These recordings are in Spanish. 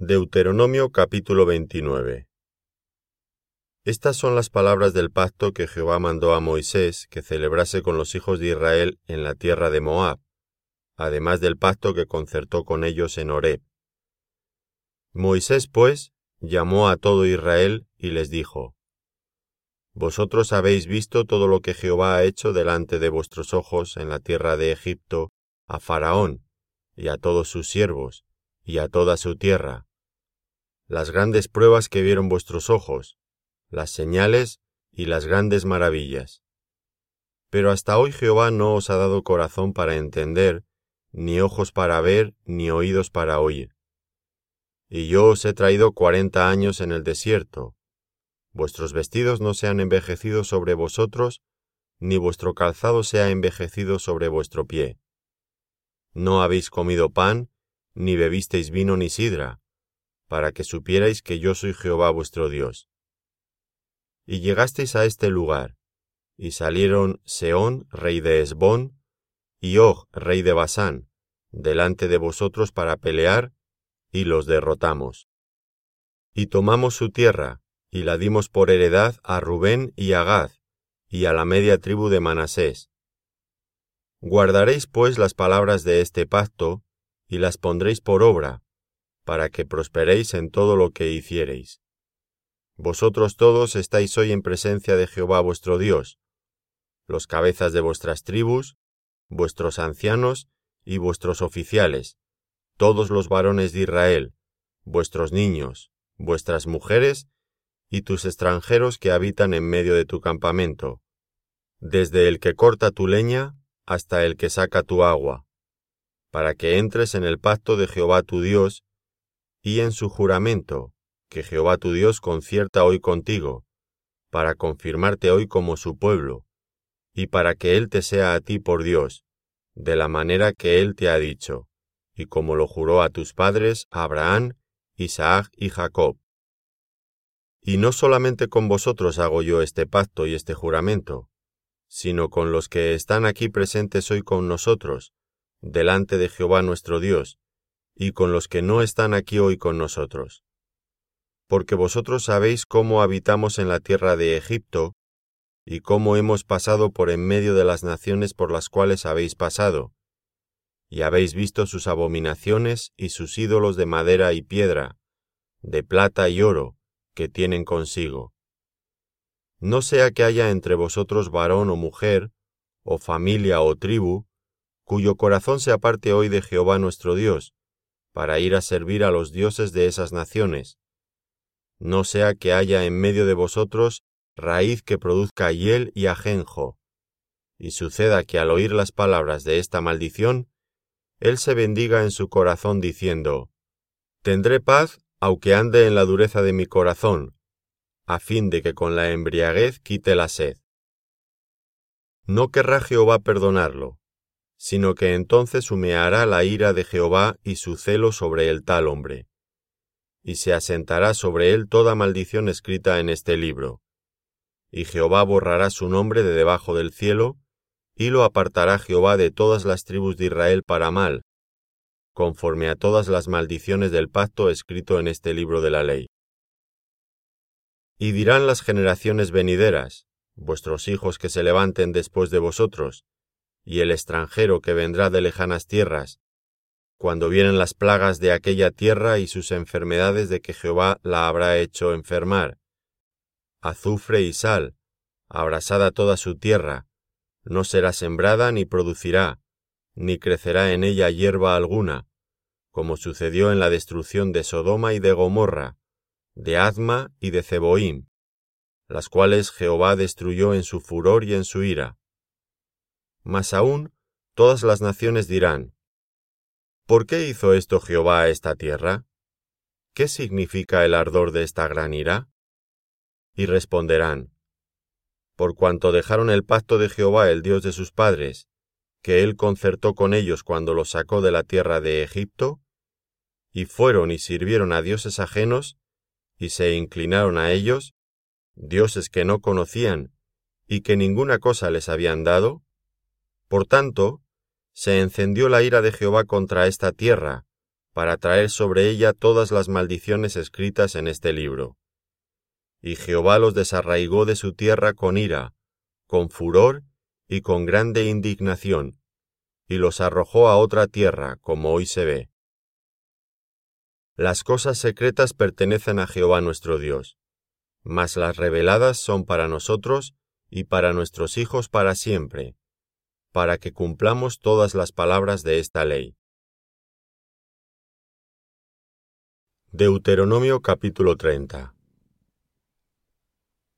Deuteronomio capítulo 29 Estas son las palabras del pacto que Jehová mandó a Moisés que celebrase con los hijos de Israel en la tierra de Moab, además del pacto que concertó con ellos en Horeb. Moisés, pues, llamó a todo Israel y les dijo, Vosotros habéis visto todo lo que Jehová ha hecho delante de vuestros ojos en la tierra de Egipto a Faraón y a todos sus siervos y a toda su tierra, las grandes pruebas que vieron vuestros ojos, las señales y las grandes maravillas. Pero hasta hoy Jehová no os ha dado corazón para entender, ni ojos para ver, ni oídos para oír. Y yo os he traído cuarenta años en el desierto. Vuestros vestidos no se han envejecido sobre vosotros, ni vuestro calzado se ha envejecido sobre vuestro pie. No habéis comido pan, ni bebisteis vino ni sidra, para que supierais que yo soy Jehová vuestro Dios. Y llegasteis a este lugar, y salieron Seón, rey de Esbón, y Og, rey de Basán, delante de vosotros para pelear, y los derrotamos. Y tomamos su tierra, y la dimos por heredad a Rubén y a Gad, y a la media tribu de Manasés. Guardaréis pues las palabras de este pacto, y las pondréis por obra, para que prosperéis en todo lo que hiciereis. Vosotros todos estáis hoy en presencia de Jehová vuestro Dios, los cabezas de vuestras tribus, vuestros ancianos y vuestros oficiales, todos los varones de Israel, vuestros niños, vuestras mujeres y tus extranjeros que habitan en medio de tu campamento, desde el que corta tu leña hasta el que saca tu agua, para que entres en el pacto de Jehová tu Dios y en su juramento, que Jehová tu Dios concierta hoy contigo, para confirmarte hoy como su pueblo, y para que Él te sea a ti por Dios, de la manera que Él te ha dicho, y como lo juró a tus padres Abraham, Isaac y Jacob. Y no solamente con vosotros hago yo este pacto y este juramento, sino con los que están aquí presentes hoy con nosotros, delante de Jehová nuestro Dios, y con los que no están aquí hoy con nosotros. Porque vosotros sabéis cómo habitamos en la tierra de Egipto, y cómo hemos pasado por en medio de las naciones por las cuales habéis pasado, y habéis visto sus abominaciones y sus ídolos de madera y piedra, de plata y oro, que tienen consigo. No sea que haya entre vosotros varón o mujer, o familia o tribu, cuyo corazón se aparte hoy de Jehová nuestro Dios, para ir a servir a los dioses de esas naciones. No sea que haya en medio de vosotros raíz que produzca hiel y ajenjo, y suceda que al oír las palabras de esta maldición, él se bendiga en su corazón diciendo, Tendré paz aunque ande en la dureza de mi corazón, a fin de que con la embriaguez quite la sed. No querrá Jehová perdonarlo, sino que entonces humeará la ira de Jehová y su celo sobre el tal hombre. Y se asentará sobre él toda maldición escrita en este libro. Y Jehová borrará su nombre de debajo del cielo, y lo apartará Jehová de todas las tribus de Israel para mal, conforme a todas las maldiciones del pacto escrito en este libro de la ley. Y dirán las generaciones venideras, vuestros hijos que se levanten después de vosotros, y el extranjero que vendrá de lejanas tierras, cuando vienen las plagas de aquella tierra y sus enfermedades de que Jehová la habrá hecho enfermar. Azufre y sal, abrasada toda su tierra, no será sembrada ni producirá, ni crecerá en ella hierba alguna, como sucedió en la destrucción de Sodoma y de Gomorra, de Adma y de Ceboim, las cuales Jehová destruyó en su furor y en su ira. Mas aún todas las naciones dirán, ¿Por qué hizo esto Jehová a esta tierra? ¿Qué significa el ardor de esta gran ira? Y responderán, Por cuanto dejaron el pacto de Jehová el Dios de sus padres, que él concertó con ellos cuando los sacó de la tierra de Egipto, y fueron y sirvieron a dioses ajenos, y se inclinaron a ellos, dioses que no conocían y que ninguna cosa les habían dado, por tanto, se encendió la ira de Jehová contra esta tierra, para traer sobre ella todas las maldiciones escritas en este libro. Y Jehová los desarraigó de su tierra con ira, con furor y con grande indignación, y los arrojó a otra tierra, como hoy se ve. Las cosas secretas pertenecen a Jehová nuestro Dios, mas las reveladas son para nosotros y para nuestros hijos para siempre, para que cumplamos todas las palabras de esta ley. Deuteronomio capítulo 30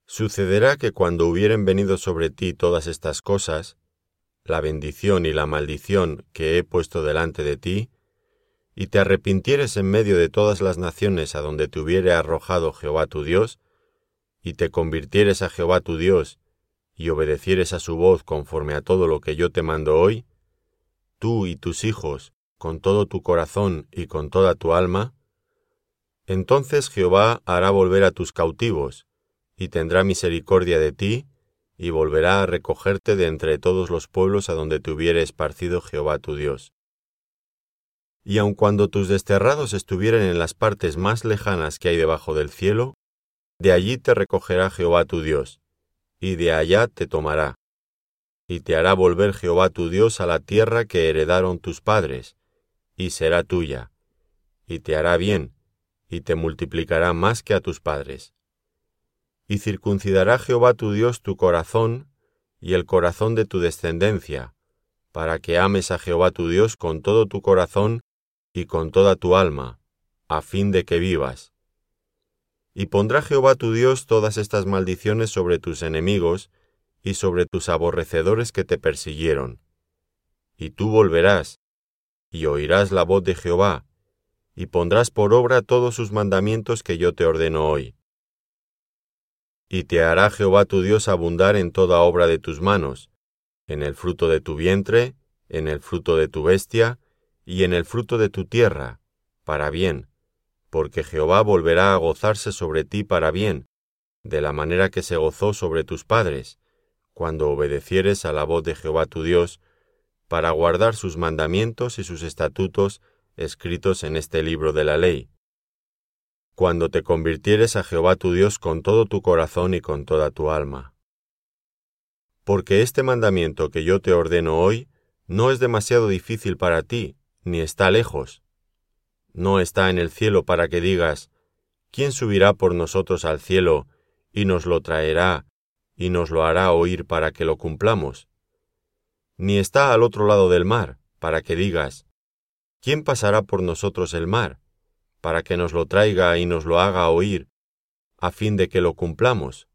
Sucederá que cuando hubieren venido sobre ti todas estas cosas, la bendición y la maldición que he puesto delante de ti, y te arrepintieres en medio de todas las naciones a donde te hubiere arrojado Jehová tu Dios, y te convirtieres a Jehová tu Dios, y obedecieres a su voz conforme a todo lo que yo te mando hoy, tú y tus hijos, con todo tu corazón y con toda tu alma, entonces Jehová hará volver a tus cautivos, y tendrá misericordia de ti, y volverá a recogerte de entre todos los pueblos a donde te hubiere esparcido Jehová tu Dios. Y aun cuando tus desterrados estuvieren en las partes más lejanas que hay debajo del cielo, de allí te recogerá Jehová tu Dios, y de allá te tomará. Y te hará volver Jehová tu Dios a la tierra que heredaron tus padres, y será tuya, y te hará bien, y te multiplicará más que a tus padres y circuncidará Jehová tu Dios tu corazón y el corazón de tu descendencia, para que ames a Jehová tu Dios con todo tu corazón y con toda tu alma, a fin de que vivas. Y pondrá Jehová tu Dios todas estas maldiciones sobre tus enemigos y sobre tus aborrecedores que te persiguieron. Y tú volverás, y oirás la voz de Jehová, y pondrás por obra todos sus mandamientos que yo te ordeno hoy y te hará Jehová tu Dios abundar en toda obra de tus manos, en el fruto de tu vientre, en el fruto de tu bestia, y en el fruto de tu tierra, para bien, porque Jehová volverá a gozarse sobre ti para bien, de la manera que se gozó sobre tus padres, cuando obedecieres a la voz de Jehová tu Dios, para guardar sus mandamientos y sus estatutos escritos en este libro de la ley cuando te convirtieres a Jehová tu Dios con todo tu corazón y con toda tu alma. Porque este mandamiento que yo te ordeno hoy no es demasiado difícil para ti, ni está lejos. No está en el cielo para que digas, ¿quién subirá por nosotros al cielo y nos lo traerá y nos lo hará oír para que lo cumplamos? Ni está al otro lado del mar, para que digas, ¿quién pasará por nosotros el mar para que nos lo traiga y nos lo haga oír, a fin de que lo cumplamos.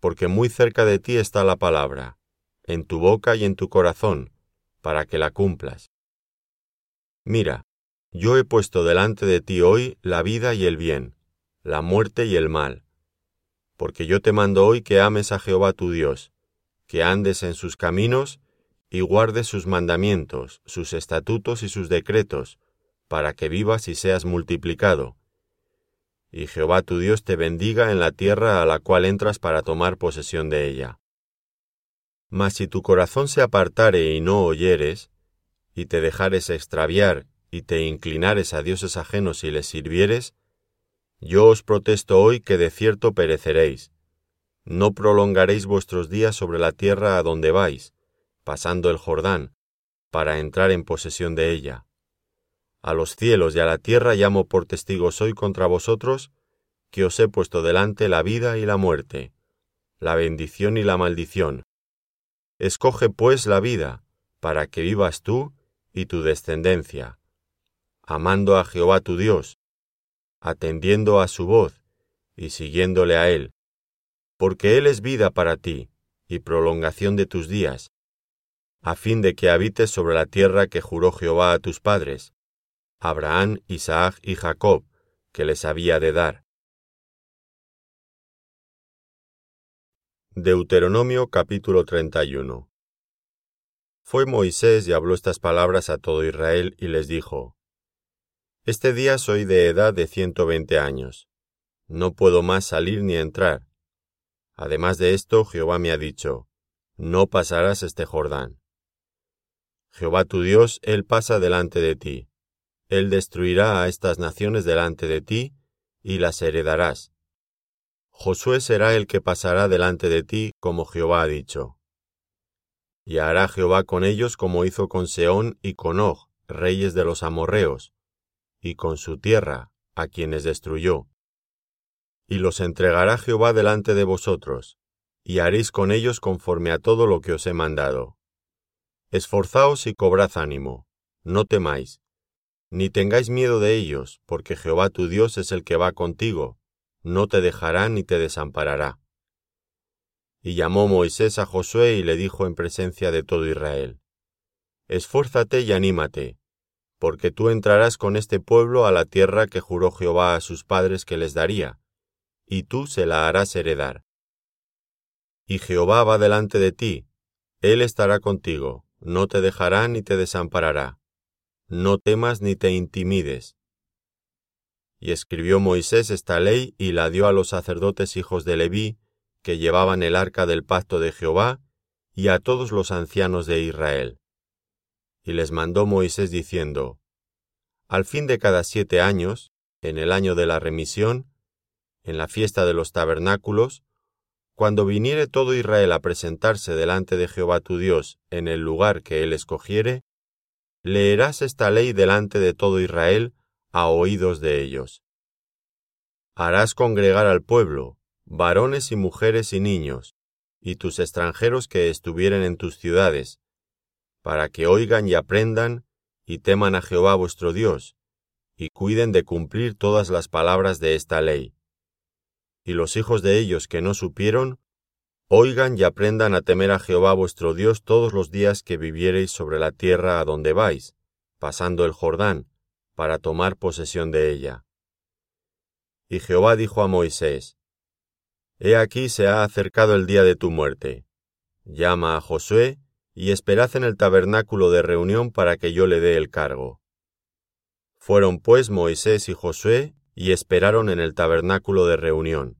Porque muy cerca de ti está la palabra, en tu boca y en tu corazón, para que la cumplas. Mira, yo he puesto delante de ti hoy la vida y el bien, la muerte y el mal. Porque yo te mando hoy que ames a Jehová tu Dios, que andes en sus caminos y guardes sus mandamientos, sus estatutos y sus decretos, para que vivas y seas multiplicado. Y Jehová tu Dios te bendiga en la tierra a la cual entras para tomar posesión de ella. Mas si tu corazón se apartare y no oyeres, y te dejares extraviar y te inclinares a dioses ajenos y les sirvieres, yo os protesto hoy que de cierto pereceréis. No prolongaréis vuestros días sobre la tierra a donde vais, pasando el Jordán, para entrar en posesión de ella. A los cielos y a la tierra llamo por testigos hoy contra vosotros, que os he puesto delante la vida y la muerte, la bendición y la maldición. Escoge pues la vida, para que vivas tú y tu descendencia, amando a Jehová tu Dios, atendiendo a su voz y siguiéndole a Él, porque Él es vida para ti y prolongación de tus días, a fin de que habites sobre la tierra que juró Jehová a tus padres, Abraham, Isaac y Jacob, que les había de dar. Deuteronomio capítulo 31 Fue Moisés y habló estas palabras a todo Israel y les dijo, Este día soy de edad de ciento veinte años. No puedo más salir ni entrar. Además de esto, Jehová me ha dicho, No pasarás este Jordán. Jehová tu Dios, Él pasa delante de ti Él destruirá a estas naciones delante de ti, y las heredarás. Josué será el que pasará delante de ti, como Jehová ha dicho. Y hará Jehová con ellos como hizo con Seón y con Og, reyes de los amorreos, y con su tierra, a quienes destruyó. Y los entregará Jehová delante de vosotros, y haréis con ellos conforme a todo lo que os he mandado. Esforzaos y cobrad ánimo, no temáis, ni tengáis miedo de ellos, porque Jehová tu Dios es el que va contigo, no te dejará ni te desamparará. Y llamó Moisés a Josué y le dijo en presencia de todo Israel, Esfuérzate y anímate, porque tú entrarás con este pueblo a la tierra que juró Jehová a sus padres que les daría, y tú se la harás heredar. Y Jehová va delante de ti, Él estará contigo, no te dejará ni te desamparará. No temas ni te intimides. Y escribió Moisés esta ley y la dio a los sacerdotes hijos de Leví, que llevaban el arca del pacto de Jehová, y a todos los ancianos de Israel. Y les mandó Moisés diciendo, Al fin de cada siete años, en el año de la remisión, en la fiesta de los tabernáculos, cuando viniere todo Israel a presentarse delante de Jehová tu Dios en el lugar que él escogiere, leerás esta ley delante de todo Israel a oídos de ellos. Harás congregar al pueblo, varones y mujeres y niños, y tus extranjeros que estuvieren en tus ciudades, para que oigan y aprendan y teman a Jehová vuestro Dios, y cuiden de cumplir todas las palabras de esta ley y los hijos de ellos que no supieron, oigan y aprendan a temer a Jehová vuestro Dios todos los días que viviereis sobre la tierra a donde vais, pasando el Jordán, para tomar posesión de ella. Y Jehová dijo a Moisés, He aquí se ha acercado el día de tu muerte. Llama a Josué y esperad en el tabernáculo de reunión para que yo le dé el cargo. Fueron pues Moisés y Josué y esperaron en el tabernáculo de reunión.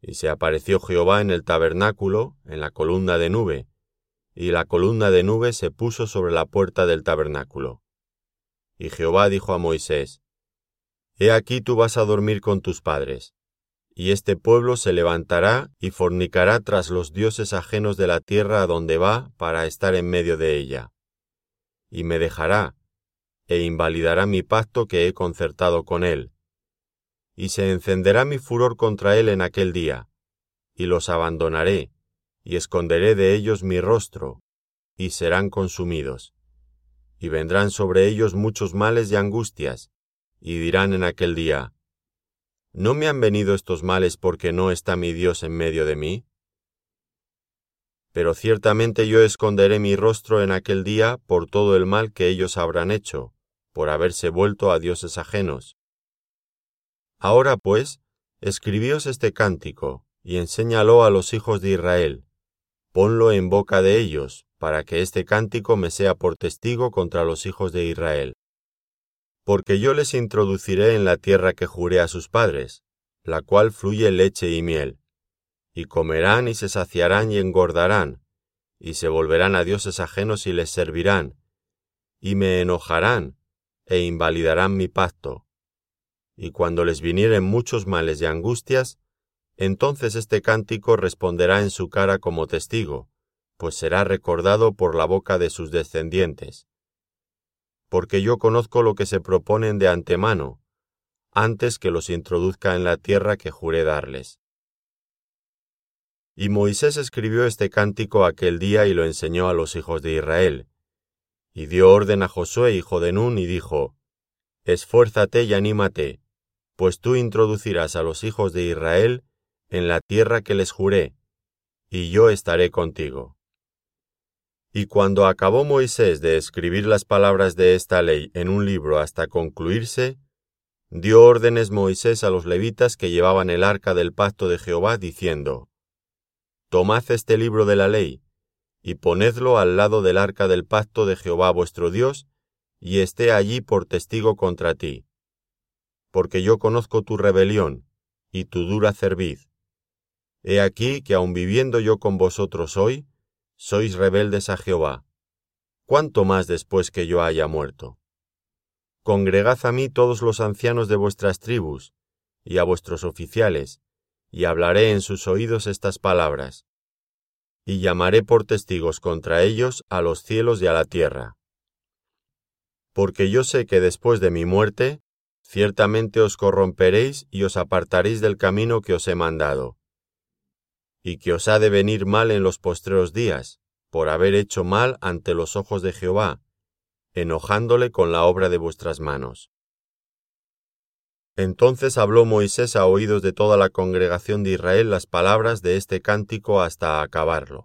Y se apareció Jehová en el tabernáculo, en la columna de nube, y la columna de nube se puso sobre la puerta del tabernáculo. Y Jehová dijo a Moisés, He aquí tú vas a dormir con tus padres, y este pueblo se levantará y fornicará tras los dioses ajenos de la tierra a donde va para estar en medio de ella. Y me dejará, e invalidará mi pacto que he concertado con él, y se encenderá mi furor contra él en aquel día, y los abandonaré, y esconderé de ellos mi rostro, y serán consumidos. Y vendrán sobre ellos muchos males y angustias, y dirán en aquel día, ¿No me han venido estos males porque no está mi Dios en medio de mí? Pero ciertamente yo esconderé mi rostro en aquel día por todo el mal que ellos habrán hecho, por haberse vuelto a dioses ajenos, Ahora pues, escribíos este cántico, y enséñalo a los hijos de Israel. Ponlo en boca de ellos, para que este cántico me sea por testigo contra los hijos de Israel. Porque yo les introduciré en la tierra que juré a sus padres, la cual fluye leche y miel. Y comerán y se saciarán y engordarán, y se volverán a dioses ajenos y les servirán, y me enojarán, e invalidarán mi pacto y cuando les vinieren muchos males y angustias, entonces este cántico responderá en su cara como testigo, pues será recordado por la boca de sus descendientes. Porque yo conozco lo que se proponen de antemano, antes que los introduzca en la tierra que juré darles. Y Moisés escribió este cántico aquel día y lo enseñó a los hijos de Israel. Y dio orden a Josué, hijo de Nun, y dijo, Esfuérzate y anímate, pues tú introducirás a los hijos de Israel en la tierra que les juré, y yo estaré contigo. Y cuando acabó Moisés de escribir las palabras de esta ley en un libro hasta concluirse, dio órdenes Moisés a los levitas que llevaban el arca del pacto de Jehová, diciendo, Tomad este libro de la ley, y ponedlo al lado del arca del pacto de Jehová vuestro Dios, y esté allí por testigo contra ti porque yo conozco tu rebelión y tu dura cerviz. He aquí que aun viviendo yo con vosotros hoy, sois rebeldes a Jehová. ¿Cuánto más después que yo haya muerto? Congregad a mí todos los ancianos de vuestras tribus, y a vuestros oficiales, y hablaré en sus oídos estas palabras, y llamaré por testigos contra ellos a los cielos y a la tierra. Porque yo sé que después de mi muerte, ciertamente os corromperéis y os apartaréis del camino que os he mandado, y que os ha de venir mal en los postreros días, por haber hecho mal ante los ojos de Jehová, enojándole con la obra de vuestras manos. Entonces habló Moisés a oídos de toda la congregación de Israel las palabras de este cántico hasta acabarlo.